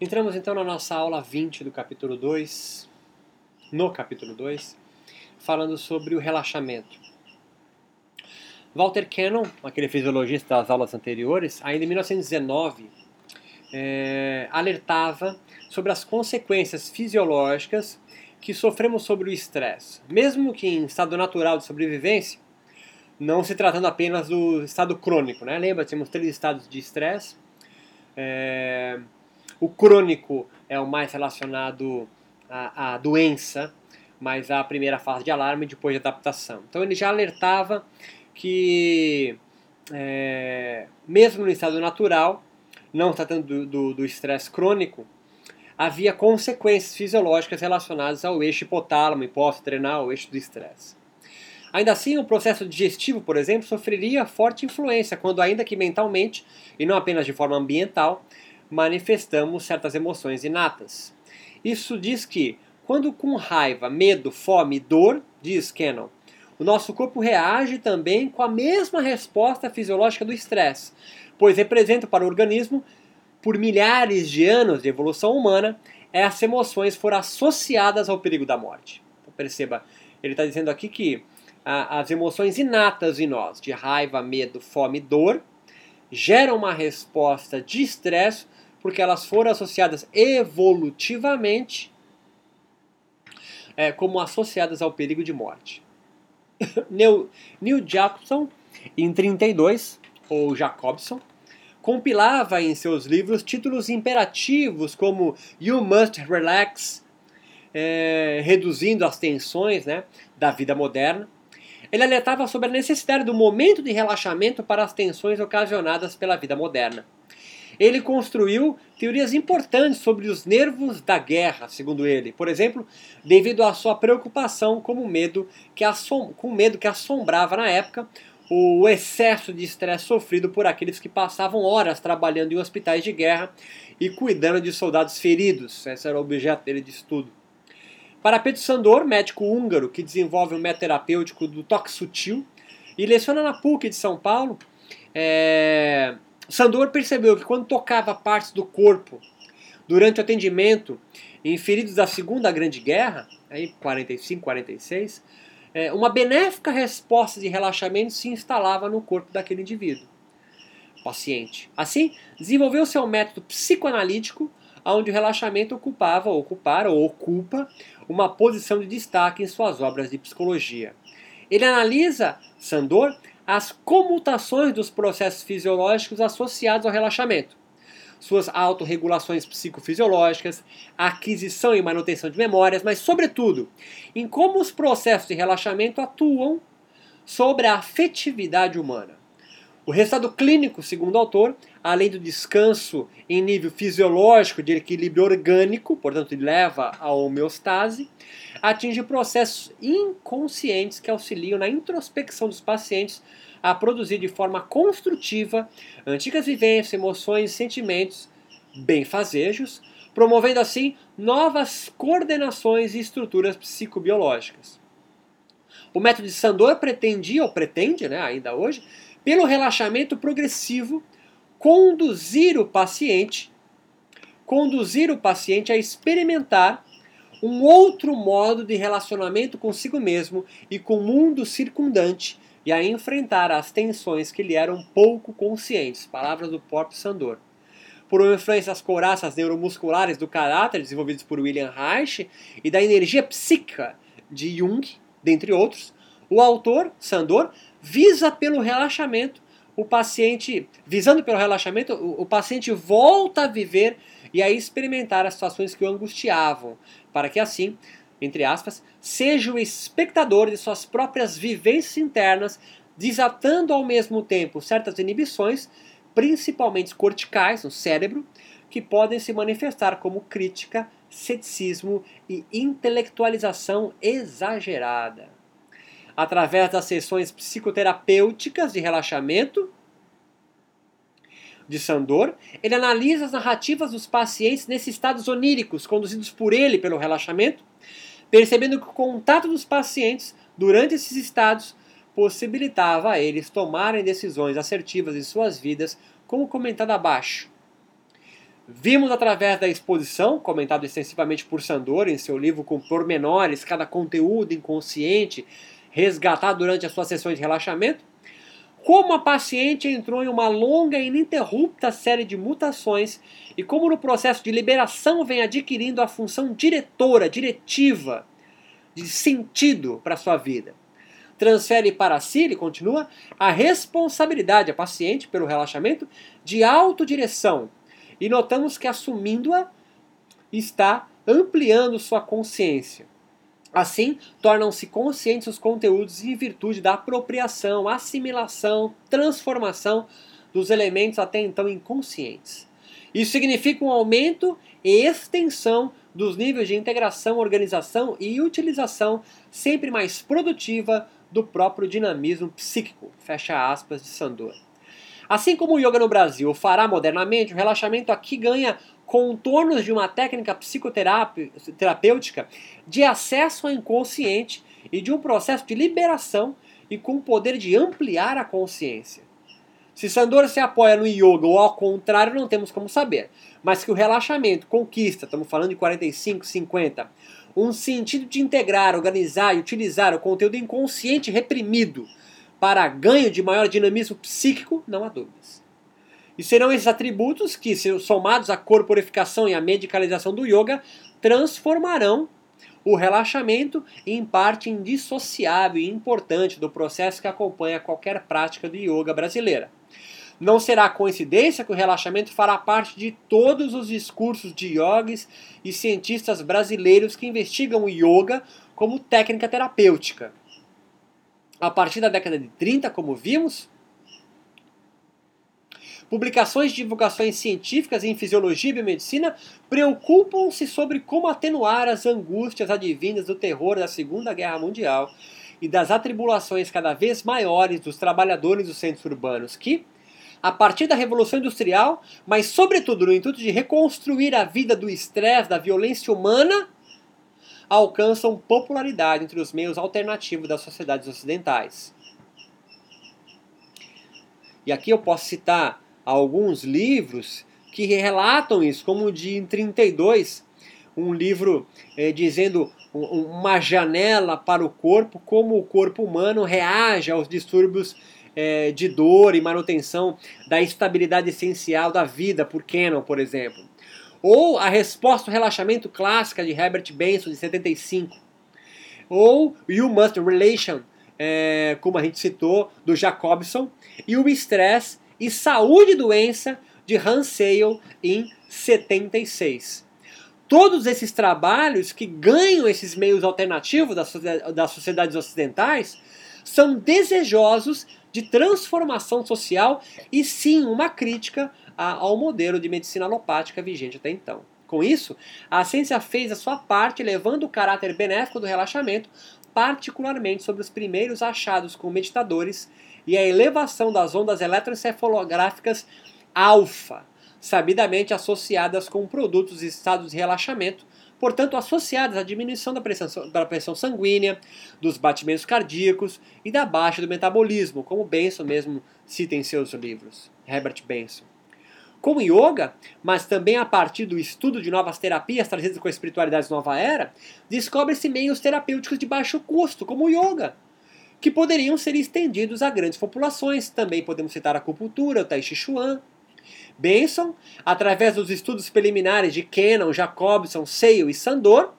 Entramos então na nossa aula 20 do capítulo 2, no capítulo 2, falando sobre o relaxamento. Walter Cannon, aquele fisiologista das aulas anteriores, ainda em 1919, é, alertava sobre as consequências fisiológicas que sofremos sobre o estresse. Mesmo que em estado natural de sobrevivência, não se tratando apenas do estado crônico. Né? Lembra, temos três estados de estresse. É, o crônico é o mais relacionado à, à doença, mas a primeira fase de alarme e depois de adaptação. Então ele já alertava que, é, mesmo no estado natural, não tratando do estresse crônico, havia consequências fisiológicas relacionadas ao eixo hipotálamo, hipófise adrenal, eixo do estresse. Ainda assim, o processo digestivo, por exemplo, sofreria forte influência quando, ainda que mentalmente, e não apenas de forma ambiental, manifestamos certas emoções inatas. Isso diz que, quando com raiva, medo, fome e dor, diz Cannon, o nosso corpo reage também com a mesma resposta fisiológica do estresse, pois representa para o organismo, por milhares de anos de evolução humana, essas emoções foram associadas ao perigo da morte. Então, perceba, ele está dizendo aqui que ah, as emoções inatas em nós, de raiva, medo, fome e dor, geram uma resposta de estresse porque elas foram associadas evolutivamente é, como associadas ao perigo de morte. Neil, Neil Jacobson, em 32, ou Jacobson, compilava em seus livros títulos imperativos como You Must Relax, é, reduzindo as tensões né, da vida moderna. Ele alertava sobre a necessidade do momento de relaxamento para as tensões ocasionadas pela vida moderna. Ele construiu teorias importantes sobre os nervos da guerra, segundo ele. Por exemplo, devido à sua preocupação com o medo que, assom com medo que assombrava na época o excesso de estresse sofrido por aqueles que passavam horas trabalhando em hospitais de guerra e cuidando de soldados feridos. Esse era o objeto dele de estudo. Para Pedro Sandor, médico húngaro que desenvolve o um método terapêutico do toque sutil e leciona na PUC de São Paulo, é, Sandor percebeu que quando tocava partes do corpo durante o atendimento em feridos da Segunda Grande Guerra, aí 45, 46, é, uma benéfica resposta de relaxamento se instalava no corpo daquele indivíduo, paciente. Assim, desenvolveu seu método psicoanalítico, onde o relaxamento ocupava, ocupara ou ocupa uma posição de destaque em suas obras de psicologia. Ele analisa, Sandor, as comutações dos processos fisiológicos associados ao relaxamento, suas autorregulações psicofisiológicas, aquisição e manutenção de memórias, mas, sobretudo, em como os processos de relaxamento atuam sobre a afetividade humana. O resultado clínico, segundo o autor, além do descanso em nível fisiológico de equilíbrio orgânico, portanto, leva à homeostase, atinge processos inconscientes que auxiliam na introspecção dos pacientes a produzir de forma construtiva antigas vivências, emoções e sentimentos benfazejos, promovendo assim novas coordenações e estruturas psicobiológicas. O método de Sandor pretendia, ou pretende né, ainda hoje, pelo relaxamento progressivo, conduzir o paciente, conduzir o paciente a experimentar um outro modo de relacionamento consigo mesmo e com o mundo circundante e a enfrentar as tensões que lhe eram pouco conscientes. Palavras do próprio Sandor. Por uma influência das couraças neuromusculares do caráter desenvolvidos por William Reich e da energia psíquica de Jung, dentre outros, o autor, Sandor, visa pelo relaxamento o paciente, visando pelo relaxamento, o, o paciente volta a viver e a experimentar as situações que o angustiavam, para que assim, entre aspas, seja o espectador de suas próprias vivências internas, desatando ao mesmo tempo certas inibições, principalmente corticais no cérebro, que podem se manifestar como crítica, ceticismo e intelectualização exagerada. Através das sessões psicoterapêuticas de relaxamento, de Sandor, ele analisa as narrativas dos pacientes nesses estados oníricos conduzidos por ele pelo relaxamento, percebendo que o contato dos pacientes durante esses estados possibilitava a eles tomarem decisões assertivas em suas vidas, como comentado abaixo. Vimos através da exposição, comentado extensivamente por Sandor em seu livro com pormenores, cada conteúdo inconsciente resgatado durante as suas sessões de relaxamento, como a paciente entrou em uma longa e ininterrupta série de mutações e como no processo de liberação vem adquirindo a função diretora, diretiva, de sentido para a sua vida. Transfere para si, ele continua, a responsabilidade à paciente pelo relaxamento de autodireção, e notamos que assumindo-a está ampliando sua consciência. Assim, tornam-se conscientes os conteúdos em virtude da apropriação, assimilação, transformação dos elementos até então inconscientes. Isso significa um aumento e extensão dos níveis de integração, organização e utilização sempre mais produtiva do próprio dinamismo psíquico. Fecha aspas de Sandor. Assim como o yoga no Brasil fará modernamente, o relaxamento aqui ganha contornos de uma técnica psicoterapêutica de acesso ao inconsciente e de um processo de liberação e com o poder de ampliar a consciência. Se Sandor se apoia no yoga ou ao contrário, não temos como saber. Mas que o relaxamento conquista, estamos falando de 45, 50, um sentido de integrar, organizar e utilizar o conteúdo inconsciente reprimido para ganho de maior dinamismo psíquico, não há dúvidas. E serão esses atributos que, somados à corporificação e à medicalização do yoga, transformarão o relaxamento em parte indissociável e importante do processo que acompanha qualquer prática de yoga brasileira. Não será coincidência que o relaxamento fará parte de todos os discursos de yogis e cientistas brasileiros que investigam o yoga como técnica terapêutica a partir da década de 30, como vimos, publicações de divulgações científicas em fisiologia e biomedicina preocupam-se sobre como atenuar as angústias advindas do terror da Segunda Guerra Mundial e das atribulações cada vez maiores dos trabalhadores dos centros urbanos que, a partir da Revolução Industrial, mas sobretudo no intuito de reconstruir a vida do estresse, da violência humana, alcançam popularidade entre os meios alternativos das sociedades ocidentais. E aqui eu posso citar alguns livros que relatam isso, como o de em 32, um livro eh, dizendo uma janela para o corpo, como o corpo humano reage aos distúrbios eh, de dor e manutenção da estabilidade essencial da vida, por Cannon, por exemplo. Ou a resposta ao relaxamento clássica de Herbert Benson, de 75. Ou You Must Relation, é, como a gente citou, do Jacobson. E o Estresse e Saúde e Doença, de Hans Sale, em 76. Todos esses trabalhos que ganham esses meios alternativos das, das sociedades ocidentais são desejosos de transformação social e sim uma crítica ao modelo de medicina alopática vigente até então. Com isso, a ciência fez a sua parte, levando o caráter benéfico do relaxamento, particularmente sobre os primeiros achados com meditadores e a elevação das ondas eletroencefalográficas alfa, sabidamente associadas com produtos e estados de relaxamento, portanto associadas à diminuição da pressão, da pressão sanguínea, dos batimentos cardíacos e da baixa do metabolismo, como Benson mesmo cita em seus livros, Herbert Benson com o yoga, mas também a partir do estudo de novas terapias trazidas com a espiritualidade nova era, descobre-se meios terapêuticos de baixo custo, como o yoga, que poderiam ser estendidos a grandes populações. Também podemos citar a acupuntura, o tai chi chuan. Benson, através dos estudos preliminares de Kennan, Jacobson, Sale e Sandor,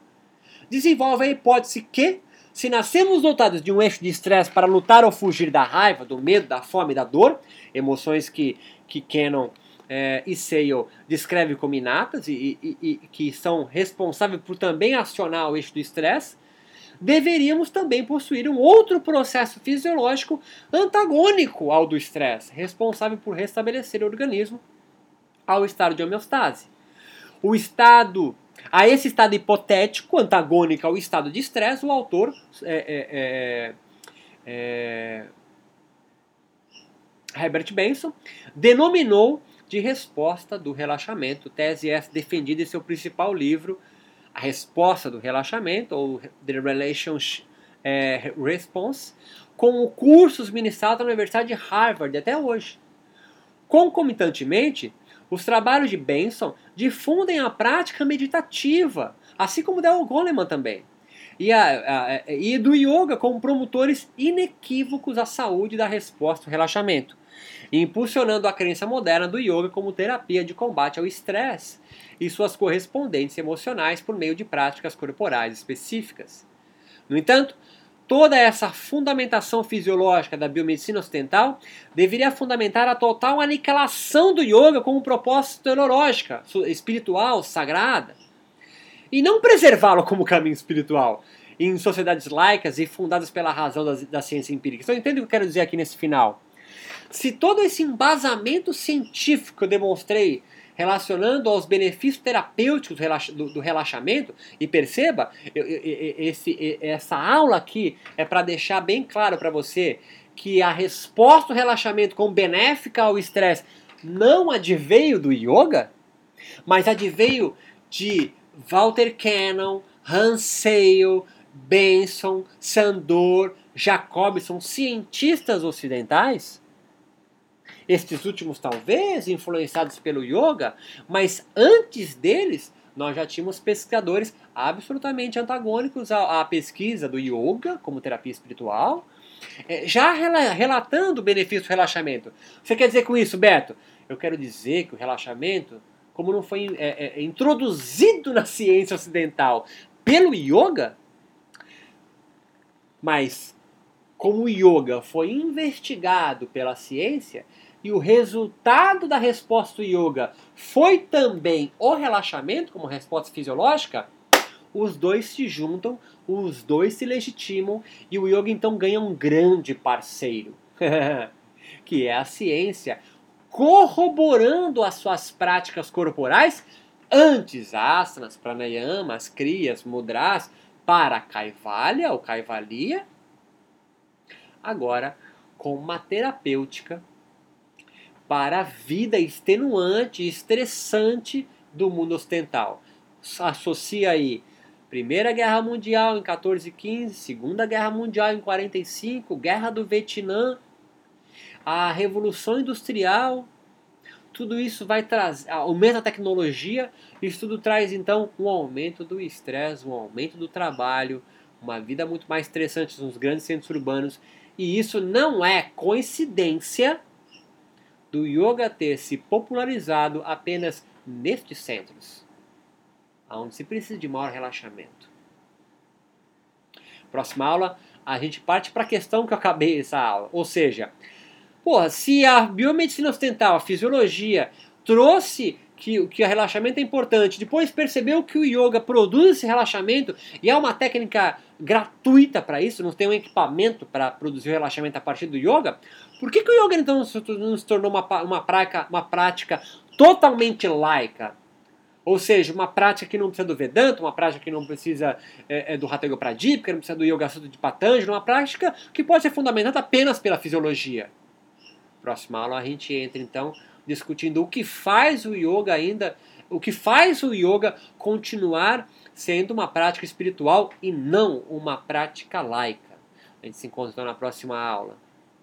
desenvolve a hipótese que, se nascemos dotados de um eixo de estresse para lutar ou fugir da raiva, do medo, da fome e da dor, emoções que, que Cannon é, e Sale descreve como inatas e, e, e, que são responsáveis por também acionar o eixo do estresse, deveríamos também possuir um outro processo fisiológico antagônico ao do estresse, responsável por restabelecer o organismo ao estado de homeostase. O estado, a esse estado hipotético, antagônico ao estado de estresse, o autor é, é, é, é Herbert Benson denominou de resposta do relaxamento, tese essa defendida em seu principal livro, A Resposta do Relaxamento, ou The Relations é, Response, com cursos ministrados na Universidade de Harvard até hoje. Concomitantemente, Os trabalhos de Benson difundem a prática meditativa, assim como Del Goleman também. E, a, a, e do yoga como promotores inequívocos à saúde da resposta ao relaxamento, impulsionando a crença moderna do yoga como terapia de combate ao estresse e suas correspondentes emocionais por meio de práticas corporais específicas. No entanto, toda essa fundamentação fisiológica da biomedicina ocidental deveria fundamentar a total aniquilação do yoga como propósito teológica, espiritual, sagrada, e não preservá-lo como caminho espiritual em sociedades laicas e fundadas pela razão da, da ciência empírica. Então entende o que eu quero dizer aqui nesse final? Se todo esse embasamento científico que eu demonstrei relacionando aos benefícios terapêuticos do relaxamento. E perceba, esse, essa aula aqui é para deixar bem claro para você que a resposta do relaxamento como benéfica ao estresse não adveio do yoga, mas adveio de Walter Cannon, Hans Benson, Sandor, Jacobson, cientistas ocidentais estes últimos talvez influenciados pelo yoga, mas antes deles nós já tínhamos pesquisadores absolutamente antagônicos à, à pesquisa do yoga como terapia espiritual, é, já relatando o benefício do relaxamento. Você quer dizer com isso, Beto? Eu quero dizer que o relaxamento, como não foi é, é, introduzido na ciência ocidental pelo yoga, mas como o yoga foi investigado pela ciência, e o resultado da resposta do yoga foi também o relaxamento, como resposta fisiológica, os dois se juntam, os dois se legitimam e o yoga então ganha um grande parceiro, que é a ciência, corroborando as suas práticas corporais antes asanas, pranayamas, kriyas, mudras, para kaivalya ou kaivalia, agora com uma terapêutica para a vida extenuante e estressante do mundo ocidental. Associa aí Primeira Guerra Mundial em 1415, Segunda Guerra Mundial em 45, Guerra do Vietnã, a Revolução Industrial, tudo isso vai trazer, aumenta a tecnologia, isso tudo traz então um aumento do estresse, um aumento do trabalho, uma vida muito mais estressante nos grandes centros urbanos, e isso não é coincidência do yoga ter se popularizado apenas nestes centros, onde se precisa de maior relaxamento. Próxima aula, a gente parte para a questão que eu acabei essa aula, ou seja, porra, se a biomedicina ocidental, a fisiologia, trouxe que, que o relaxamento é importante, depois percebeu que o yoga produz esse relaxamento e é uma técnica gratuita para isso, não tem um equipamento para produzir o relaxamento a partir do yoga, por que, que o yoga então não se tornou uma, uma, prática, uma prática totalmente laica? Ou seja, uma prática que não precisa do Vedanta, uma prática que não precisa é, é, do Hatha Yoga Pradipika, que não precisa do Yoga Sutra de Patanjali, uma prática que pode ser fundamentada apenas pela fisiologia. Próxima aula a gente entra então discutindo o que faz o yoga ainda, o que faz o yoga continuar sendo uma prática espiritual e não uma prática laica. A gente se encontra na próxima aula.